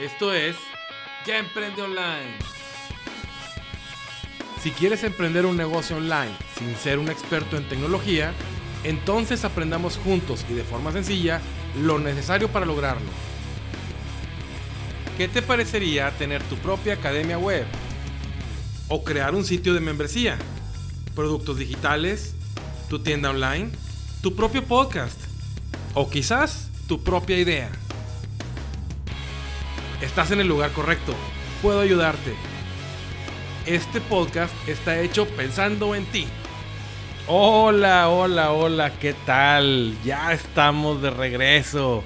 Esto es Ya Emprende Online. Si quieres emprender un negocio online sin ser un experto en tecnología, entonces aprendamos juntos y de forma sencilla lo necesario para lograrlo. ¿Qué te parecería tener tu propia academia web? ¿O crear un sitio de membresía? ¿Productos digitales? ¿Tu tienda online? ¿Tu propio podcast? ¿O quizás tu propia idea? Estás en el lugar correcto. Puedo ayudarte. Este podcast está hecho pensando en ti. Hola, hola, hola, ¿qué tal? Ya estamos de regreso.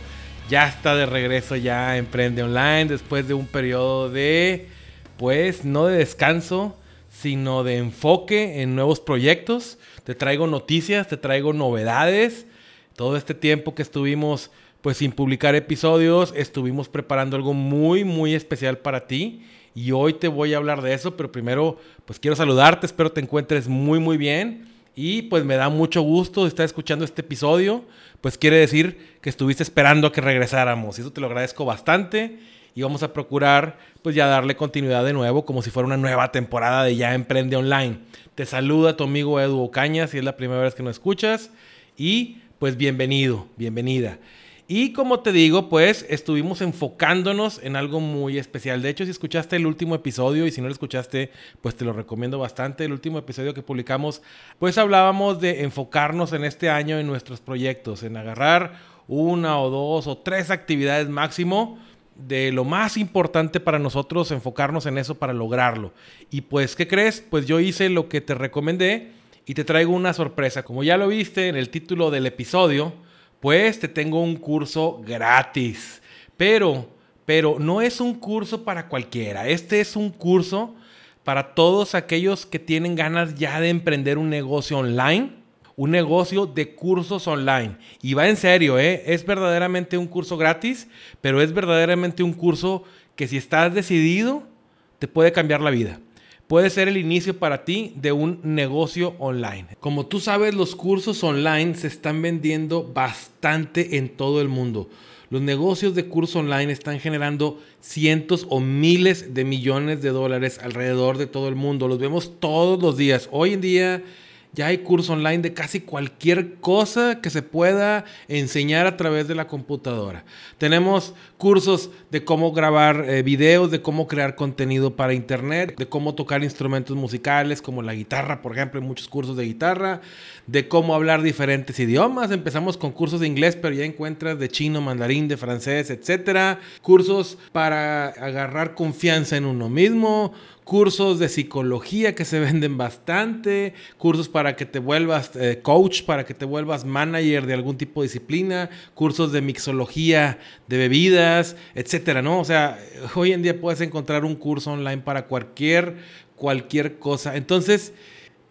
Ya está de regreso ya Emprende Online después de un periodo de, pues, no de descanso, sino de enfoque en nuevos proyectos. Te traigo noticias, te traigo novedades. Todo este tiempo que estuvimos pues sin publicar episodios, estuvimos preparando algo muy, muy especial para ti. Y hoy te voy a hablar de eso, pero primero, pues quiero saludarte, espero te encuentres muy, muy bien. Y pues me da mucho gusto estar escuchando este episodio, pues quiere decir que estuviste esperando a que regresáramos. Y eso te lo agradezco bastante. Y vamos a procurar, pues ya darle continuidad de nuevo, como si fuera una nueva temporada de Ya Emprende Online. Te saluda tu amigo Edu Ocaña, si es la primera vez que nos escuchas. Y pues bienvenido, bienvenida. Y como te digo, pues estuvimos enfocándonos en algo muy especial. De hecho, si escuchaste el último episodio y si no lo escuchaste, pues te lo recomiendo bastante. El último episodio que publicamos, pues hablábamos de enfocarnos en este año en nuestros proyectos, en agarrar una o dos o tres actividades máximo de lo más importante para nosotros, enfocarnos en eso para lograrlo. Y pues, ¿qué crees? Pues yo hice lo que te recomendé y te traigo una sorpresa. Como ya lo viste en el título del episodio, pues te tengo un curso gratis. Pero, pero no es un curso para cualquiera. Este es un curso para todos aquellos que tienen ganas ya de emprender un negocio online. Un negocio de cursos online. Y va en serio, ¿eh? Es verdaderamente un curso gratis, pero es verdaderamente un curso que si estás decidido, te puede cambiar la vida puede ser el inicio para ti de un negocio online. Como tú sabes, los cursos online se están vendiendo bastante en todo el mundo. Los negocios de curso online están generando cientos o miles de millones de dólares alrededor de todo el mundo. Los vemos todos los días. Hoy en día ya hay cursos online de casi cualquier cosa que se pueda enseñar a través de la computadora. Tenemos cursos de cómo grabar eh, videos, de cómo crear contenido para internet, de cómo tocar instrumentos musicales como la guitarra, por ejemplo, muchos cursos de guitarra, de cómo hablar diferentes idiomas. Empezamos con cursos de inglés, pero ya encuentras de chino, mandarín, de francés, etcétera. Cursos para agarrar confianza en uno mismo, cursos de psicología que se venden bastante, cursos para que te vuelvas eh, coach, para que te vuelvas manager de algún tipo de disciplina, cursos de mixología de bebidas, etcétera, ¿no? O sea, hoy en día puedes encontrar un curso online para cualquier cualquier cosa. Entonces,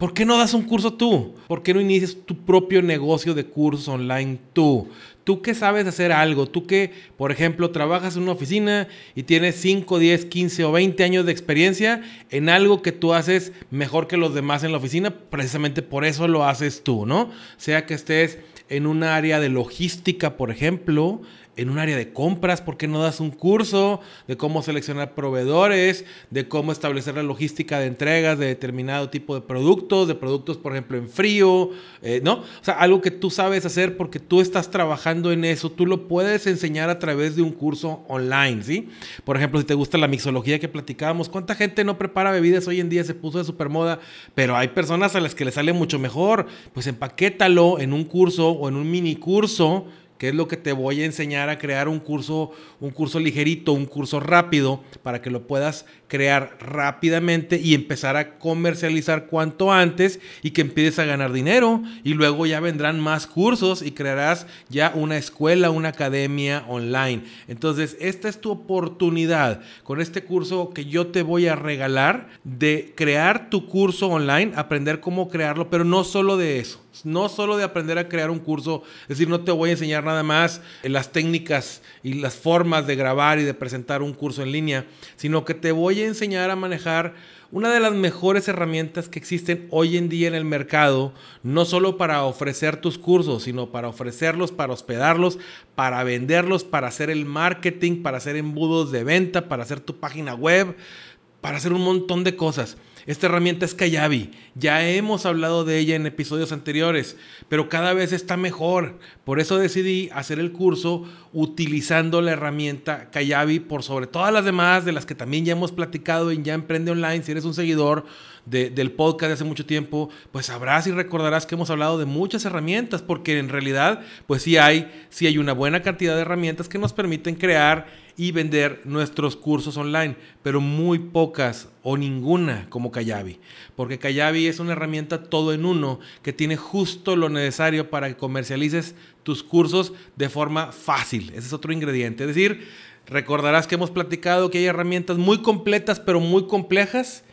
¿Por qué no das un curso tú? ¿Por qué no inicias tu propio negocio de cursos online tú? Tú que sabes hacer algo, tú que, por ejemplo, trabajas en una oficina y tienes 5, 10, 15 o 20 años de experiencia en algo que tú haces mejor que los demás en la oficina, precisamente por eso lo haces tú, ¿no? Sea que estés en un área de logística, por ejemplo, en un área de compras, ¿por qué no das un curso de cómo seleccionar proveedores, de cómo establecer la logística de entregas de determinado tipo de productos, de productos, por ejemplo, en frío, eh, ¿no? O sea, algo que tú sabes hacer porque tú estás trabajando en eso, tú lo puedes enseñar a través de un curso online, ¿sí? Por ejemplo, si te gusta la mixología que platicábamos, ¿cuánta gente no prepara bebidas hoy en día? Se puso de super moda, pero hay personas a las que les sale mucho mejor, pues empaquétalo en un curso o en un mini curso que es lo que te voy a enseñar a crear un curso, un curso ligerito, un curso rápido, para que lo puedas crear rápidamente y empezar a comercializar cuanto antes y que empieces a ganar dinero y luego ya vendrán más cursos y crearás ya una escuela, una academia online. Entonces, esta es tu oportunidad con este curso que yo te voy a regalar de crear tu curso online, aprender cómo crearlo, pero no solo de eso no solo de aprender a crear un curso, es decir, no te voy a enseñar nada más las técnicas y las formas de grabar y de presentar un curso en línea, sino que te voy a enseñar a manejar una de las mejores herramientas que existen hoy en día en el mercado, no solo para ofrecer tus cursos, sino para ofrecerlos, para hospedarlos, para venderlos, para hacer el marketing, para hacer embudos de venta, para hacer tu página web, para hacer un montón de cosas. Esta herramienta es Kayabi. Ya hemos hablado de ella en episodios anteriores, pero cada vez está mejor. Por eso decidí hacer el curso utilizando la herramienta Kayabi por sobre todas las demás, de las que también ya hemos platicado en Ya Emprende Online. Si eres un seguidor del podcast de hace mucho tiempo, pues sabrás y recordarás que hemos hablado de muchas herramientas, porque en realidad, pues sí hay, sí hay una buena cantidad de herramientas que nos permiten crear y vender nuestros cursos online, pero muy pocas o ninguna como Kayabi, porque Kayabi es una herramienta todo en uno que tiene justo lo necesario para que comercialices tus cursos de forma fácil. Ese es otro ingrediente. Es decir, recordarás que hemos platicado que hay herramientas muy completas pero muy complejas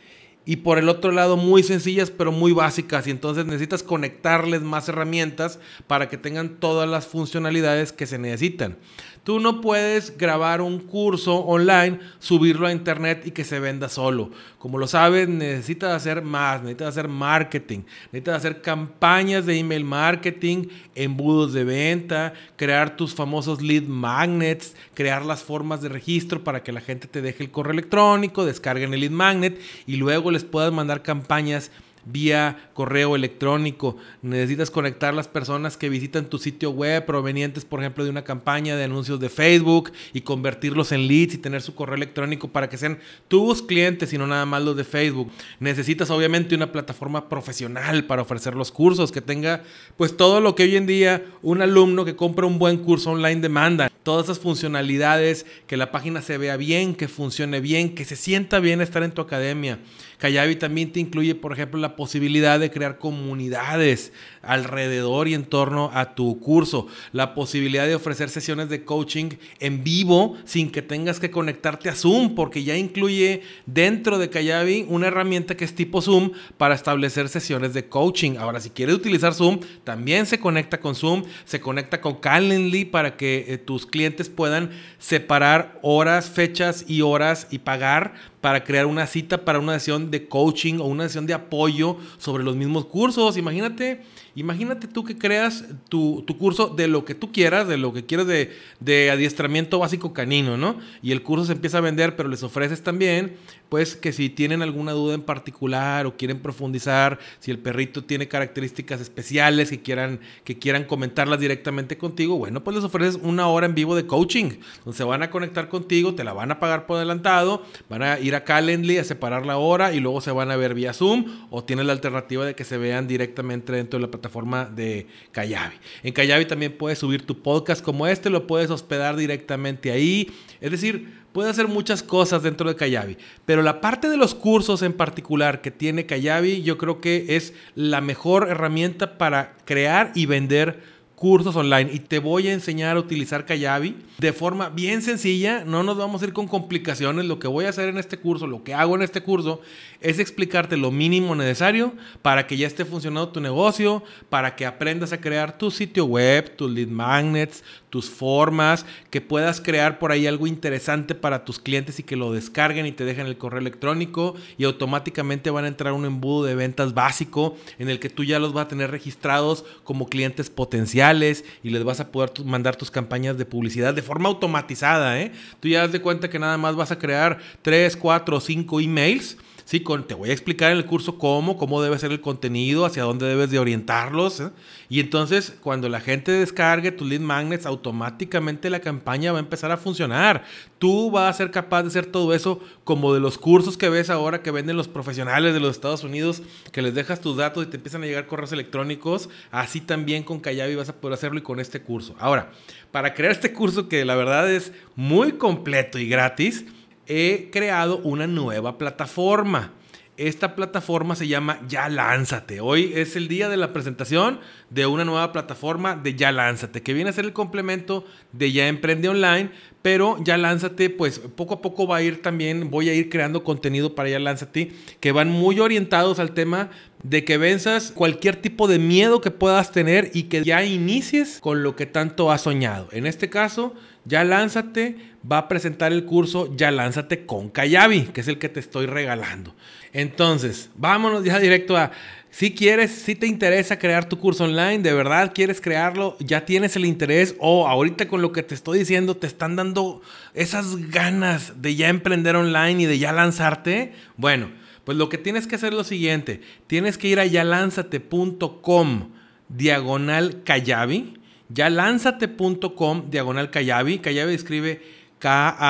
y por el otro lado muy sencillas pero muy básicas y entonces necesitas conectarles más herramientas para que tengan todas las funcionalidades que se necesitan. Tú no puedes grabar un curso online, subirlo a internet y que se venda solo. Como lo sabes, necesitas hacer más, necesitas hacer marketing, necesitas hacer campañas de email marketing, embudos de venta, crear tus famosos lead magnets, crear las formas de registro para que la gente te deje el correo electrónico, descarguen el lead magnet y luego les puedas mandar campañas vía correo electrónico. Necesitas conectar las personas que visitan tu sitio web provenientes, por ejemplo, de una campaña de anuncios de Facebook y convertirlos en leads y tener su correo electrónico para que sean tus clientes y no nada más los de Facebook. Necesitas obviamente una plataforma profesional para ofrecer los cursos que tenga pues todo lo que hoy en día un alumno que compra un buen curso online demanda. Todas esas funcionalidades, que la página se vea bien, que funcione bien, que se sienta bien estar en tu academia. Kayabi también te incluye, por ejemplo, la posibilidad de crear comunidades alrededor y en torno a tu curso, la posibilidad de ofrecer sesiones de coaching en vivo sin que tengas que conectarte a Zoom, porque ya incluye dentro de Kayabi una herramienta que es tipo Zoom para establecer sesiones de coaching. Ahora, si quieres utilizar Zoom, también se conecta con Zoom, se conecta con Calendly para que eh, tus clientes puedan separar horas, fechas y horas y pagar para crear una cita para una sesión de coaching o una sesión de apoyo sobre los mismos cursos. Imagínate Imagínate tú que creas tu, curso de lo que tú quieras, de lo que quieras de, de, adiestramiento básico canino, ¿no? Y el curso se empieza a vender, pero les ofreces también, pues, que si tienen alguna duda en particular o quieren profundizar, si el perrito tiene características especiales que quieran, que quieran comentarlas directamente contigo, bueno, pues les ofreces una hora en vivo de coaching, donde se van a conectar contigo, te la van a pagar por adelantado, van a ir a Calendly a separar la hora y luego se van a ver vía Zoom o tienes la alternativa de que se vean directamente dentro de la plataforma de Kayabi. En Kayabi también puedes subir tu podcast como este, lo puedes hospedar directamente ahí. Es decir, puedes hacer muchas cosas dentro de Kayabi. Pero la parte de los cursos en particular que tiene Kayabi, yo creo que es la mejor herramienta para crear y vender cursos online y te voy a enseñar a utilizar Kayabi de forma bien sencilla. No nos vamos a ir con complicaciones. Lo que voy a hacer en este curso, lo que hago en este curso, es explicarte lo mínimo necesario para que ya esté funcionando tu negocio, para que aprendas a crear tu sitio web, tus lead magnets, tus formas, que puedas crear por ahí algo interesante para tus clientes y que lo descarguen y te dejen el correo electrónico y automáticamente van a entrar un embudo de ventas básico en el que tú ya los vas a tener registrados como clientes potenciales y les vas a poder mandar tus campañas de publicidad de forma automatizada. ¿eh? Tú ya das de cuenta que nada más vas a crear 3, 4 o 5 emails Sí, con, te voy a explicar en el curso cómo, cómo debe ser el contenido, hacia dónde debes de orientarlos. ¿eh? Y entonces, cuando la gente descargue tus lead magnets, automáticamente la campaña va a empezar a funcionar. Tú vas a ser capaz de hacer todo eso como de los cursos que ves ahora que venden los profesionales de los Estados Unidos, que les dejas tus datos y te empiezan a llegar correos electrónicos. Así también con Kayabi vas a poder hacerlo y con este curso. Ahora, para crear este curso que la verdad es muy completo y gratis, he creado una nueva plataforma. Esta plataforma se llama Ya Lánzate. Hoy es el día de la presentación de una nueva plataforma de Ya Lánzate, que viene a ser el complemento de Ya Emprende Online, pero ya lánzate, pues poco a poco va a ir también, voy a ir creando contenido para ya lánzate, que van muy orientados al tema de que venzas cualquier tipo de miedo que puedas tener y que ya inicies con lo que tanto has soñado. En este caso, ya lánzate, va a presentar el curso Ya lánzate con Kayabi, que es el que te estoy regalando. Entonces, vámonos ya directo a si quieres, si te interesa crear tu curso online, de verdad quieres crearlo, ya tienes el interés o ahorita con lo que te estoy diciendo te están dando esas ganas de ya emprender online y de ya lanzarte, bueno, pues lo que tienes que hacer es lo siguiente, tienes que ir a yalanzate.com diagonal Kayabi, yalanzate.com diagonal Kayabi, Kayabi escribe K-A-J-A-B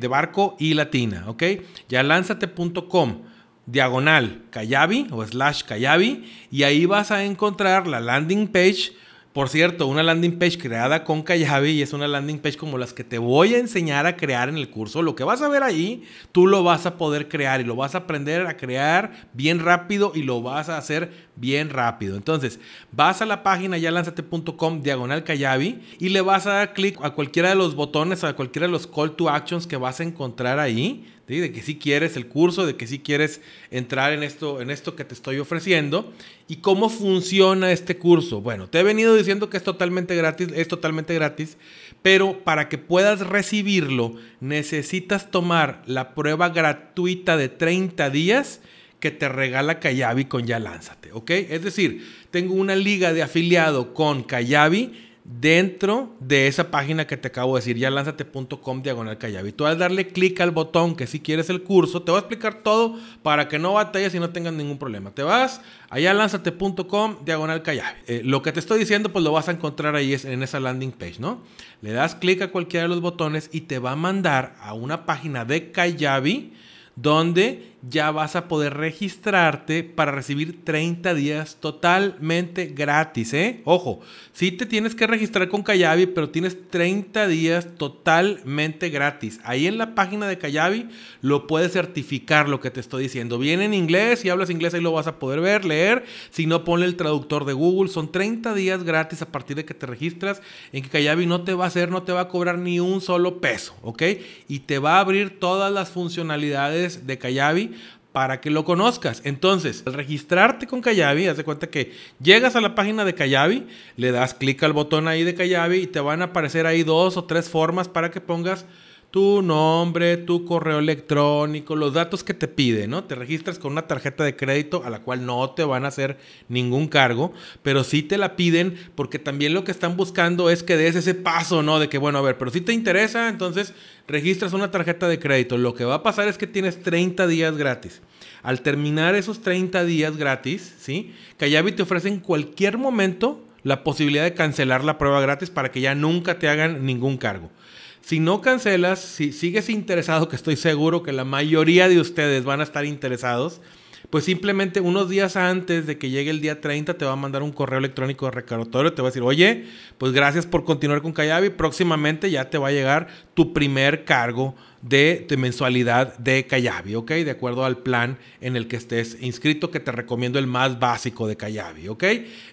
de barco y latina, ¿ok? Yalanzate.com diagonal Kayabi o slash Kayabi y ahí vas a encontrar la landing page. Por cierto, una landing page creada con Kayabi y es una landing page como las que te voy a enseñar a crear en el curso. Lo que vas a ver ahí, tú lo vas a poder crear y lo vas a aprender a crear bien rápido y lo vas a hacer bien rápido. Entonces, vas a la página yalanzate.com diagonal Kayabi y le vas a dar clic a cualquiera de los botones, a cualquiera de los call to actions que vas a encontrar ahí de que si quieres el curso, de que si quieres entrar en esto, en esto que te estoy ofreciendo. ¿Y cómo funciona este curso? Bueno, te he venido diciendo que es totalmente gratis, es totalmente gratis, pero para que puedas recibirlo necesitas tomar la prueba gratuita de 30 días que te regala Kayabi con Ya Lánzate, ¿ok? Es decir, tengo una liga de afiliado con Kayabi dentro de esa página que te acabo de decir, ya lánzate.com diagonal Kayabi. Tú al darle clic al botón que si quieres el curso, te va a explicar todo para que no batalles y no tengas ningún problema. Te vas allá lánzate.com diagonal Kayabi. Eh, lo que te estoy diciendo, pues lo vas a encontrar ahí en esa landing page, ¿no? Le das clic a cualquiera de los botones y te va a mandar a una página de Kayabi donde ya vas a poder registrarte para recibir 30 días totalmente gratis, ¿eh? Ojo, sí te tienes que registrar con Kayabi, pero tienes 30 días totalmente gratis. Ahí en la página de Kayabi lo puedes certificar lo que te estoy diciendo. Viene en inglés, si hablas inglés ahí lo vas a poder ver, leer. Si no, ponle el traductor de Google. Son 30 días gratis a partir de que te registras en que Kayabi no te va a hacer, no te va a cobrar ni un solo peso, ¿ok? Y te va a abrir todas las funcionalidades de Kayabi para que lo conozcas. Entonces, al registrarte con Kayabi, haz de cuenta que llegas a la página de Kayabi, le das clic al botón ahí de Kayabi y te van a aparecer ahí dos o tres formas para que pongas tu nombre, tu correo electrónico, los datos que te pide, ¿no? Te registras con una tarjeta de crédito a la cual no te van a hacer ningún cargo, pero sí te la piden porque también lo que están buscando es que des ese paso, ¿no? De que, bueno, a ver, pero si te interesa, entonces registras una tarjeta de crédito. Lo que va a pasar es que tienes 30 días gratis. Al terminar esos 30 días gratis, ¿sí? Kayabi te ofrece en cualquier momento la posibilidad de cancelar la prueba gratis para que ya nunca te hagan ningún cargo. Si no cancelas, si sigues interesado, que estoy seguro que la mayoría de ustedes van a estar interesados, pues simplemente unos días antes de que llegue el día 30 te va a mandar un correo electrónico de recordatorio, te va a decir, oye, pues gracias por continuar con Kayabi, próximamente ya te va a llegar tu primer cargo de, mensualidad de Kayabi, ¿ok? De acuerdo al plan en el que estés inscrito, que te recomiendo el más básico de Kayabi, ¿ok?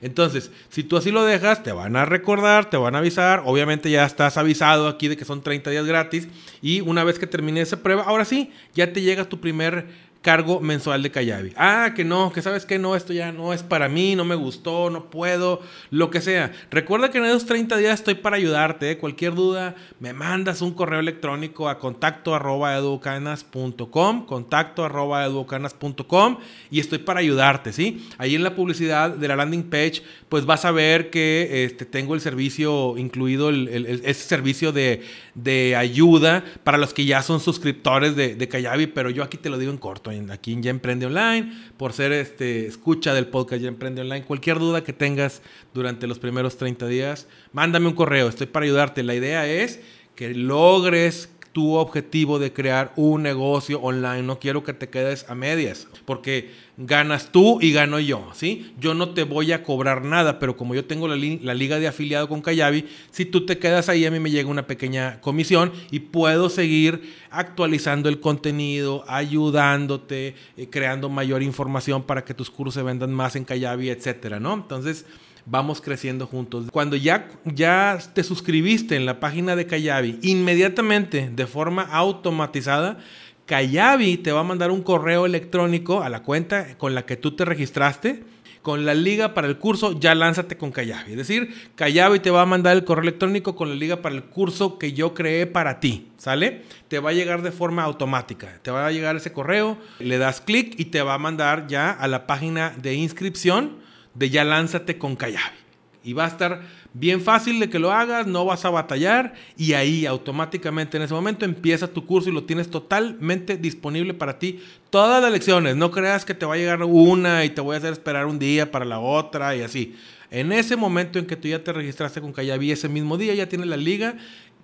Entonces, si tú así lo dejas, te van a recordar, te van a avisar, obviamente ya estás avisado aquí de que son 30 días gratis y una vez que termine esa prueba, ahora sí, ya te llega tu primer cargo mensual de Kayabi. Ah, que no, que sabes que no, esto ya no es para mí, no me gustó, no puedo, lo que sea. Recuerda que en esos 30 días estoy para ayudarte. ¿eh? Cualquier duda, me mandas un correo electrónico a contacto arroba educanas.com, contacto arroba educanas.com y estoy para ayudarte, ¿sí? Ahí en la publicidad de la landing page, pues vas a ver que este, tengo el servicio incluido, ese servicio de, ayuda para los que ya son suscriptores de, de pero yo aquí te lo digo en corto aquí en Ya Emprende Online, por ser este, escucha del podcast Ya Emprende Online. Cualquier duda que tengas durante los primeros 30 días, mándame un correo, estoy para ayudarte. La idea es que logres tu objetivo de crear un negocio online. No quiero que te quedes a medias, porque ganas tú y gano yo, ¿sí? Yo no te voy a cobrar nada, pero como yo tengo la, liga de afiliado con Kayabi, si tú te quedas ahí, a mí me llega una pequeña comisión y puedo seguir actualizando el contenido, ayudándote, eh, creando mayor información para que tus cursos se vendan más en Kayabi, etcétera, ¿no? Entonces, vamos creciendo juntos. Cuando ya, ya te suscribiste en la página de Kayabi, inmediatamente, de forma automatizada, Kayabi te va a mandar un correo electrónico a la cuenta con la que tú te registraste con la liga para el curso, ya lánzate con Kayabi. Es decir, Kayabi te va a mandar el correo electrónico con la liga para el curso que yo creé para ti, ¿sale? Te va a llegar de forma automática. Te va a llegar ese correo, le das clic y te va a mandar ya a la página de inscripción de ya lánzate con Kayabi. Y va a estar bien fácil de que lo hagas, no vas a batallar y ahí automáticamente en ese momento empieza tu curso y lo tienes totalmente disponible para ti. Todas las lecciones, no creas que te va a llegar una y te voy a hacer esperar un día para la otra y así. En ese momento en que tú ya te registraste con Kayabi, ese mismo día ya tienes la liga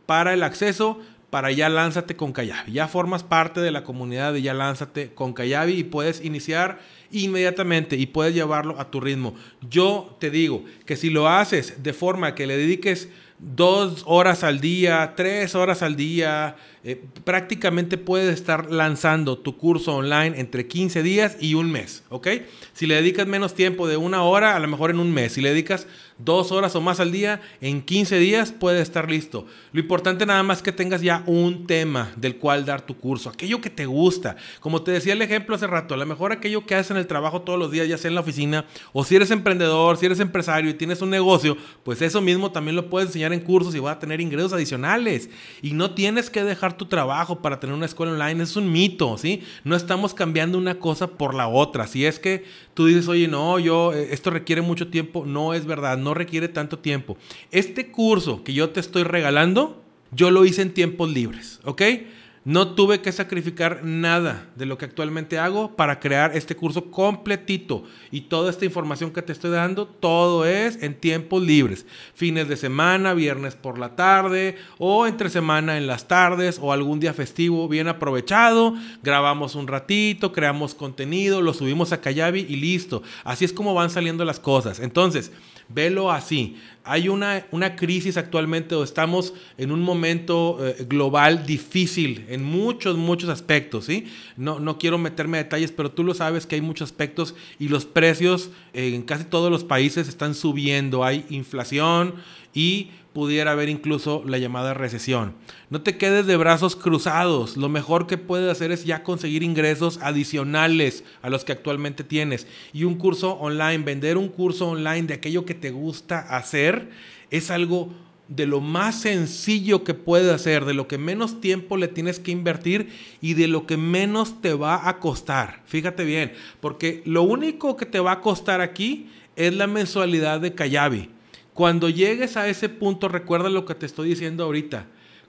para el acceso para Ya Lánzate con Kayabi. Ya formas parte de la comunidad de Ya Lánzate con Kayabi y puedes iniciar inmediatamente y puedes llevarlo a tu ritmo. Yo te digo que si lo haces de forma que le dediques dos horas al día, tres horas al día, eh, prácticamente puedes estar lanzando tu curso online entre 15 días y un mes, ¿ok? Si le dedicas menos tiempo de una hora, a lo mejor en un mes. Si le dedicas dos horas o más al día, en 15 días puede estar listo. Lo importante nada más que tengas ya un tema del cual dar tu curso, aquello que te gusta. Como te decía el ejemplo hace rato, a lo mejor aquello que haces en el trabajo todos los días, ya sea en la oficina, o si eres emprendedor, si eres empresario y tienes un negocio, pues eso mismo también lo puedes enseñar en cursos y va a tener ingresos adicionales. Y no tienes que dejar tu trabajo para tener una escuela online, es un mito, ¿sí? No estamos cambiando una cosa por la otra. Si es que tú dices, oye, no, yo, eh, esto requiere mucho tiempo, no es verdad, no requiere tanto tiempo. Este curso que yo te estoy regalando, yo lo hice en tiempos libres, ¿ok? No tuve que sacrificar nada de lo que actualmente hago para crear este curso completito. Y toda esta información que te estoy dando, todo es en tiempos libres. Fines de semana, viernes por la tarde o entre semana en las tardes o algún día festivo bien aprovechado. Grabamos un ratito, creamos contenido, lo subimos a Kayabi y listo. Así es como van saliendo las cosas. Entonces, Velo así. Hay una, una crisis actualmente o estamos en un momento eh, global difícil en muchos, muchos aspectos, ¿sí? No, no quiero meterme a detalles, pero tú lo sabes que hay muchos aspectos y los precios en casi todos los países están subiendo. Hay inflación y pudiera haber incluso la llamada recesión. No te quedes de brazos cruzados. Lo mejor que puedes hacer es ya conseguir ingresos adicionales a los que actualmente tienes. Y un curso online, vender un curso online de aquello que te gusta hacer, es algo de lo más sencillo que puedes hacer, de lo que menos tiempo le tienes que invertir y de lo que menos te va a costar. Fíjate bien, porque lo único que te va a costar aquí es la mensualidad de Kayabi. Cuando llegues a ese punto, recuerda lo que te estoy diciendo ahorita.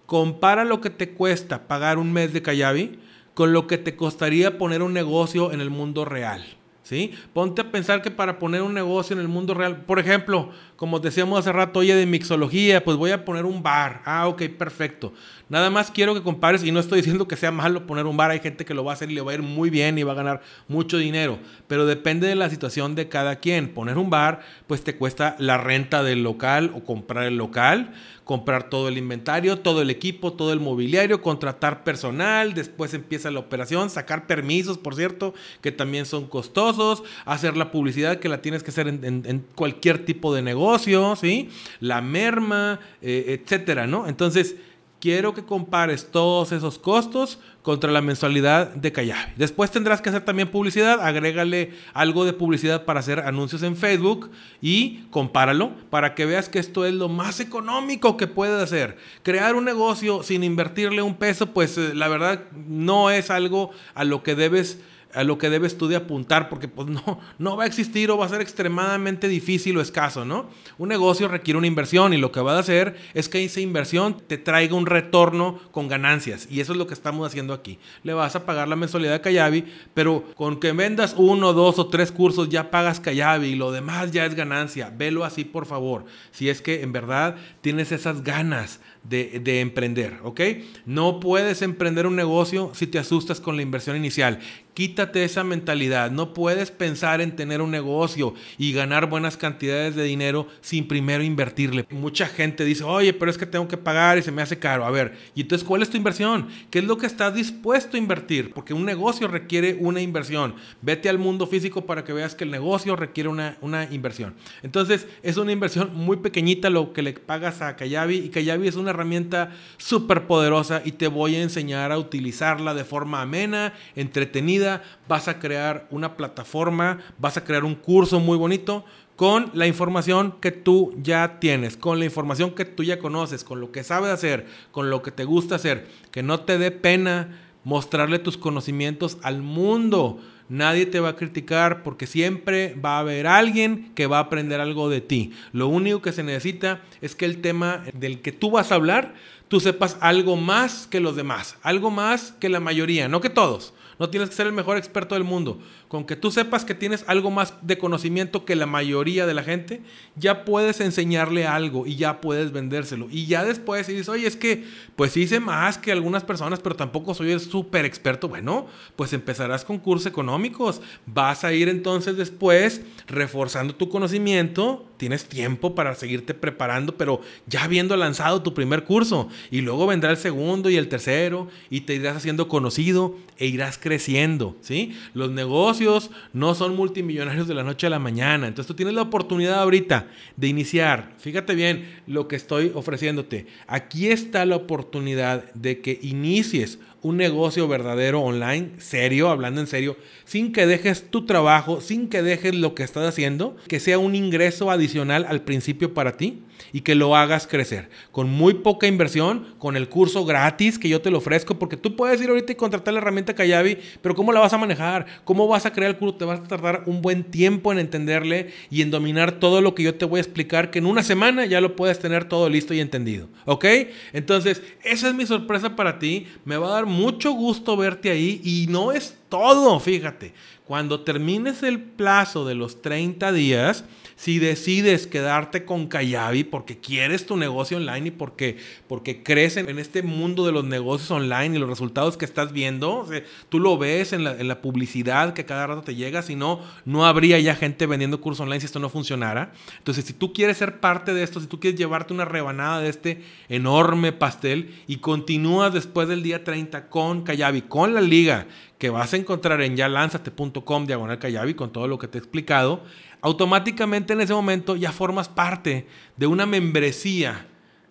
Compara lo que te cuesta pagar un mes de Kayabi con lo que te costaría poner un negocio en el mundo real. ¿Sí? Ponte a pensar que para poner un negocio en el mundo real, por ejemplo, como decíamos hace rato, oye, de mixología, pues voy a poner un bar. Ah, ok, perfecto. Nada más quiero que compares, y no estoy diciendo que sea malo poner un bar, hay gente que lo va a hacer y le va a ir muy bien y va a ganar mucho dinero, pero depende de la situación de cada quien. Poner un bar, pues te cuesta la renta del local o comprar el local, comprar todo el inventario, todo el equipo, todo el mobiliario, contratar personal, después empieza la operación, sacar permisos, por cierto, que también son costosos, hacer la publicidad que la tienes que hacer en, cualquier tipo de negocio ¿sí? La merma, eh, etcétera, ¿no? Entonces, quiero que compares todos esos costos contra la mensualidad de Kayabi. Después tendrás que hacer también publicidad, agrégale algo de publicidad para hacer anuncios en Facebook y compáralo para que veas que esto es lo más económico que puedes hacer. Crear un negocio sin invertirle un peso, pues eh, la verdad no es algo a lo que debes a lo que debes tú de apuntar, porque pues no, no va a existir o va a ser extremadamente difícil o escaso, ¿no? Un negocio requiere una inversión y lo que va a hacer es que esa inversión te traiga un retorno con ganancias y eso es lo que estamos haciendo aquí. Le vas a pagar la mensualidad de Kayabi, pero con que vendas uno, dos o tres cursos ya pagas Kayabi y lo demás ya es ganancia. Velo así, por favor, si es que en verdad tienes esas ganas de, de, emprender, ¿ok? No puedes emprender un negocio si te asustas con la inversión inicial. Quítate esa mentalidad. No puedes pensar en tener un negocio y ganar buenas cantidades de dinero sin primero invertirle. Mucha gente dice, oye, pero es que tengo que pagar y se me hace caro. A ver, ¿y entonces cuál es tu inversión? ¿Qué es lo que estás dispuesto a invertir? Porque un negocio requiere una inversión. Vete al mundo físico para que veas que el negocio requiere una, una inversión. Entonces, es una inversión muy pequeñita lo que le pagas a Kayabi y Kayabi es una herramienta súper poderosa y te voy a enseñar a utilizarla de forma amena, entretenida vas a crear una plataforma, vas a crear un curso muy bonito con la información que tú ya tienes, con la información que tú ya conoces, con lo que sabes hacer, con lo que te gusta hacer, que no te dé pena mostrarle tus conocimientos al mundo. Nadie te va a criticar porque siempre va a haber alguien que va a aprender algo de ti. Lo único que se necesita es que el tema del que tú vas a hablar, tú sepas algo más que los demás, algo más que la mayoría, no que todos. No tienes que ser el mejor experto del mundo. Con que tú sepas que tienes algo más de conocimiento que la mayoría de la gente, ya puedes enseñarle algo y ya puedes vendérselo. Y ya después dices, oye, es que pues hice más que algunas personas, pero tampoco soy el súper experto. Bueno, pues empezarás con cursos económicos. Vas a ir entonces después reforzando tu conocimiento. Tienes tiempo para seguirte preparando, pero ya habiendo lanzado tu primer curso. Y luego vendrá el segundo y el tercero y te irás haciendo conocido e irás creciendo ¿sí? Los negocios no son multimillonarios de la noche a la mañana. Entonces tú tienes la oportunidad ahorita de iniciar. Fíjate bien lo que estoy ofreciéndote. Aquí está la oportunidad de que inicies un negocio verdadero online, serio, hablando en serio, sin que dejes tu trabajo, sin que dejes lo que estás haciendo, que sea un ingreso adicional al principio para ti y que lo hagas crecer. Con muy poca inversión, con el curso gratis que yo te lo ofrezco, porque tú puedes ir ahorita y contratar la herramienta Kayabi, pero ¿cómo la vas a manejar? ¿Cómo vas a crear el curso? Te vas a tardar un buen tiempo en entenderle y en dominar todo lo que yo te voy a explicar, que en una semana ya lo puedes tener todo listo y entendido. ¿Ok? Entonces, esa es mi sorpresa para ti. Me va a dar mucho gusto verte ahí y no es todo, fíjate. Cuando termines el plazo de los 30 días, si decides quedarte con Kayabi porque quieres tu negocio online y porque, porque crees en, este mundo de los negocios online y los resultados que estás viendo, tú lo ves en la, publicidad que cada rato te llega, si no, no habría ya gente vendiendo cursos online si esto no funcionara. Entonces, si tú quieres ser parte de esto, si tú quieres llevarte una rebanada de este enorme pastel y continúas después del día 30 con Kayabi, con la liga que vas a encontrar en yalanzate.com diagonal Kayabi con todo lo que te he explicado, automáticamente en ese momento ya formas parte de una membresía,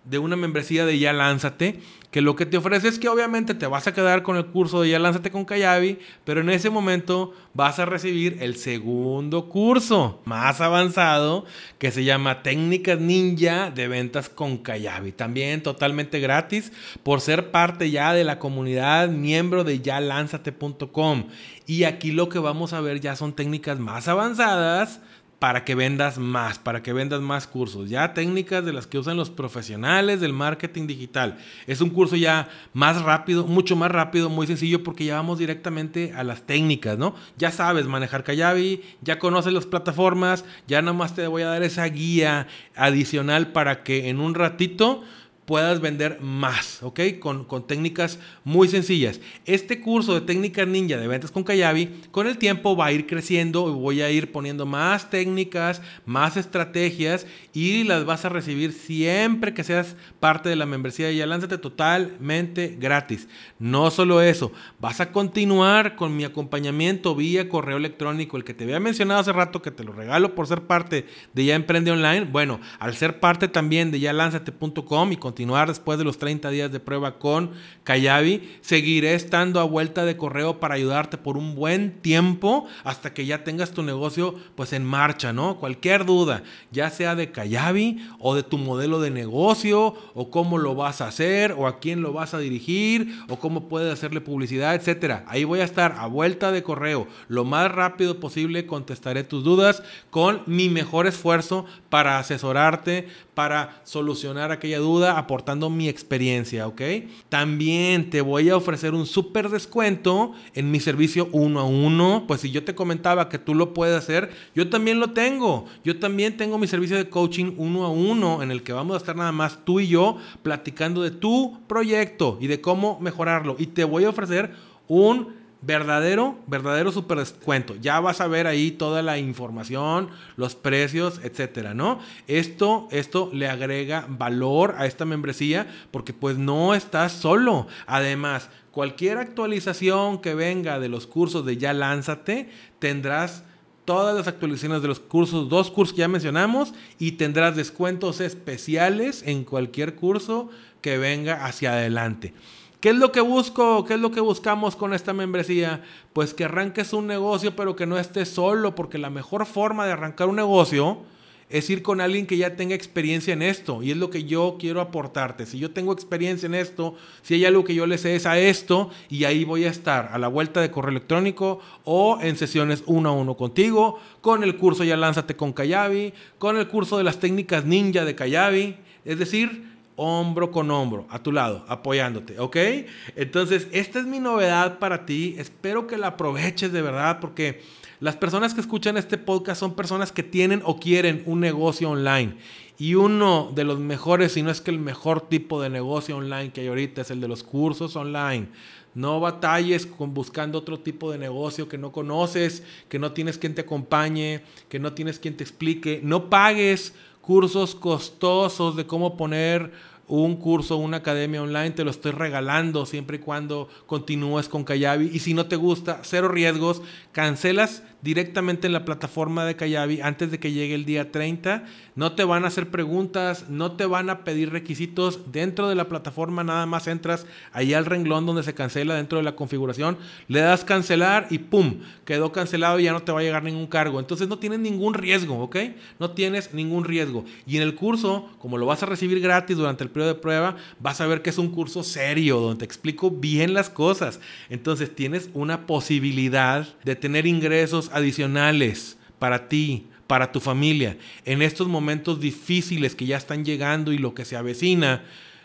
de una membresía de Ya Lánzate, que lo que te ofrece es que obviamente te vas a quedar con el curso de Ya Lánzate con Kayabi, pero en ese momento vas a recibir el segundo curso más avanzado que se llama Técnicas Ninja de Ventas con Kayabi. También totalmente gratis por ser parte ya de la comunidad miembro de yalanzate.com. Y aquí lo que vamos a ver ya son técnicas más avanzadas para que vendas más, para que vendas más cursos. Ya técnicas de las que usan los profesionales del marketing digital. Es un curso ya más rápido, mucho más rápido, muy sencillo porque ya vamos directamente a las técnicas, ¿no? Ya sabes manejar Kayabi, ya conoces las plataformas, ya nada más te voy a dar esa guía adicional para que en un ratito puedas vender más, ¿ok? Con, con, técnicas muy sencillas. Este curso de técnicas ninja de ventas con Kayabi, con el tiempo va a ir creciendo voy a ir poniendo más técnicas, más estrategias y las vas a recibir siempre que seas parte de la membresía Ya Lánzate totalmente gratis. No solo eso, vas a continuar con mi acompañamiento vía correo electrónico, el que te había mencionado hace rato que te lo regalo por ser parte de Ya Emprende Online. Bueno, al ser parte también de yalanzate.com y con después de los 30 días de prueba con Kayabi. Seguiré estando a vuelta de correo para ayudarte por un buen tiempo hasta que ya tengas tu negocio pues en marcha, ¿no? Cualquier duda, ya sea de Kayabi o de tu modelo de negocio o cómo lo vas a hacer o a quién lo vas a dirigir o cómo puedes hacerle publicidad, etcétera. Ahí voy a estar a vuelta de correo. Lo más rápido posible contestaré tus dudas con mi mejor esfuerzo para asesorarte, para solucionar aquella duda aportando mi experiencia, ¿ok? También te voy a ofrecer un súper descuento en mi servicio uno a uno. Pues si yo te comentaba que tú lo puedes hacer, yo también lo tengo. Yo también tengo mi servicio de coaching uno a uno en el que vamos a estar nada más tú y yo platicando de tu proyecto y de cómo mejorarlo. Y te voy a ofrecer un verdadero, verdadero super descuento. Ya vas a ver ahí toda la información, los precios, etcétera, ¿no? Esto, esto le agrega valor a esta membresía porque pues no estás solo. Además, cualquier actualización que venga de los cursos de Ya Lánzate, tendrás todas las actualizaciones de los cursos, dos cursos que ya mencionamos, y tendrás descuentos especiales en cualquier curso que venga hacia adelante. ¿Qué es lo que busco? ¿Qué es lo que buscamos con esta membresía? Pues que arranques un negocio, pero que no estés solo, porque la mejor forma de arrancar un negocio es ir con alguien que ya tenga experiencia en esto. Y es lo que yo quiero aportarte. Si yo tengo experiencia en esto, si hay algo que yo le sé es a esto, y ahí voy a estar a la vuelta de correo electrónico o en sesiones uno a uno contigo, con el curso Ya Lánzate con Kayabi, con el curso de las técnicas ninja de Kayabi. Es decir, hombro con hombro, a tu lado, apoyándote, ¿ok? Entonces, esta es mi novedad para ti. Espero que la aproveches de verdad porque las personas que escuchan este podcast son personas que tienen o quieren un negocio online. Y uno de los mejores, si no es que el mejor tipo de negocio online que hay ahorita es el de los cursos online. No batalles con buscando otro tipo de negocio que no conoces, que no tienes quien te acompañe, que no tienes quien te explique. No pagues cursos costosos de cómo poner un curso, una academia online, te lo estoy regalando siempre y cuando continúes con Kayabi. Y si no te gusta, cero riesgos, cancelas directamente en la plataforma de Kayabi antes de que llegue el día 30. No te van a hacer preguntas, no te van a pedir requisitos. Dentro de la plataforma nada más entras ahí al renglón donde se cancela dentro de la configuración, le das cancelar y ¡pum! Quedó cancelado y ya no te va a llegar ningún cargo. Entonces no tienes ningún riesgo, ¿ok? No tienes ningún riesgo. Y en el curso, como lo vas a recibir gratis durante el periodo de prueba, vas a ver que es un curso serio donde te explico bien las cosas. Entonces tienes una posibilidad de tener ingresos adicionales para ti, para tu familia, en estos momentos difíciles que ya están llegando y lo que se avecina,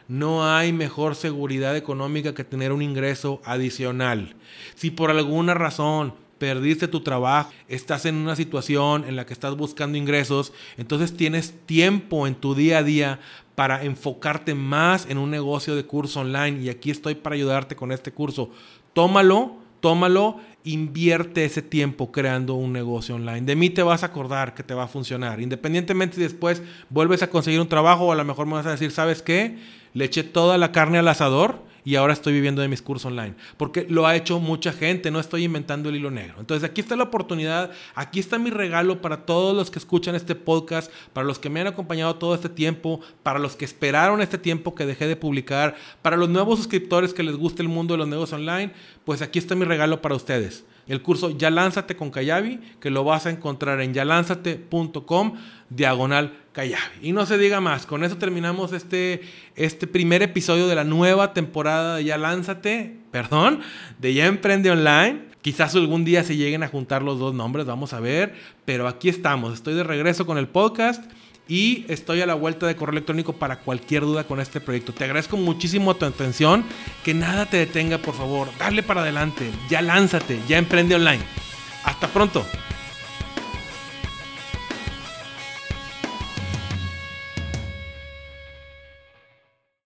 no hay mejor seguridad económica que tener un ingreso adicional. Si por alguna razón perdiste tu trabajo, estás en una situación en la que estás buscando ingresos, entonces tienes tiempo en tu día a día para enfocarte más en un negocio de curso online y aquí estoy para ayudarte con este curso. Tómalo, tómalo invierte ese tiempo creando un negocio online. De mí te vas a acordar que te va a funcionar. Independientemente si después vuelves a conseguir un trabajo o a lo mejor me vas a decir, ¿sabes qué? Le eché toda la carne al asador y ahora estoy viviendo de mis cursos online. Porque lo ha hecho mucha gente, no estoy inventando el hilo negro. Entonces aquí está la oportunidad, aquí está mi regalo para todos los que escuchan este podcast, para los que me han acompañado todo este tiempo, para los que esperaron este tiempo que dejé de publicar, para los nuevos suscriptores que les guste el mundo de los negocios online, pues aquí está mi regalo para ustedes el curso Ya Lánzate con Kayabi, que lo vas a encontrar en yalánzate.com diagonal Kayabi. Y no se diga más, con eso terminamos este, este primer episodio de la nueva temporada de Ya Lánzate, perdón, de Ya Emprende Online. Quizás algún día se lleguen a juntar los dos nombres, vamos a ver, pero aquí estamos, estoy de regreso con el podcast y estoy a la vuelta de correo electrónico para cualquier duda con este proyecto. Te agradezco muchísimo tu atención, que nada te detenga, por favor, dale para adelante, ya lánzate, ya emprende online. Hasta pronto.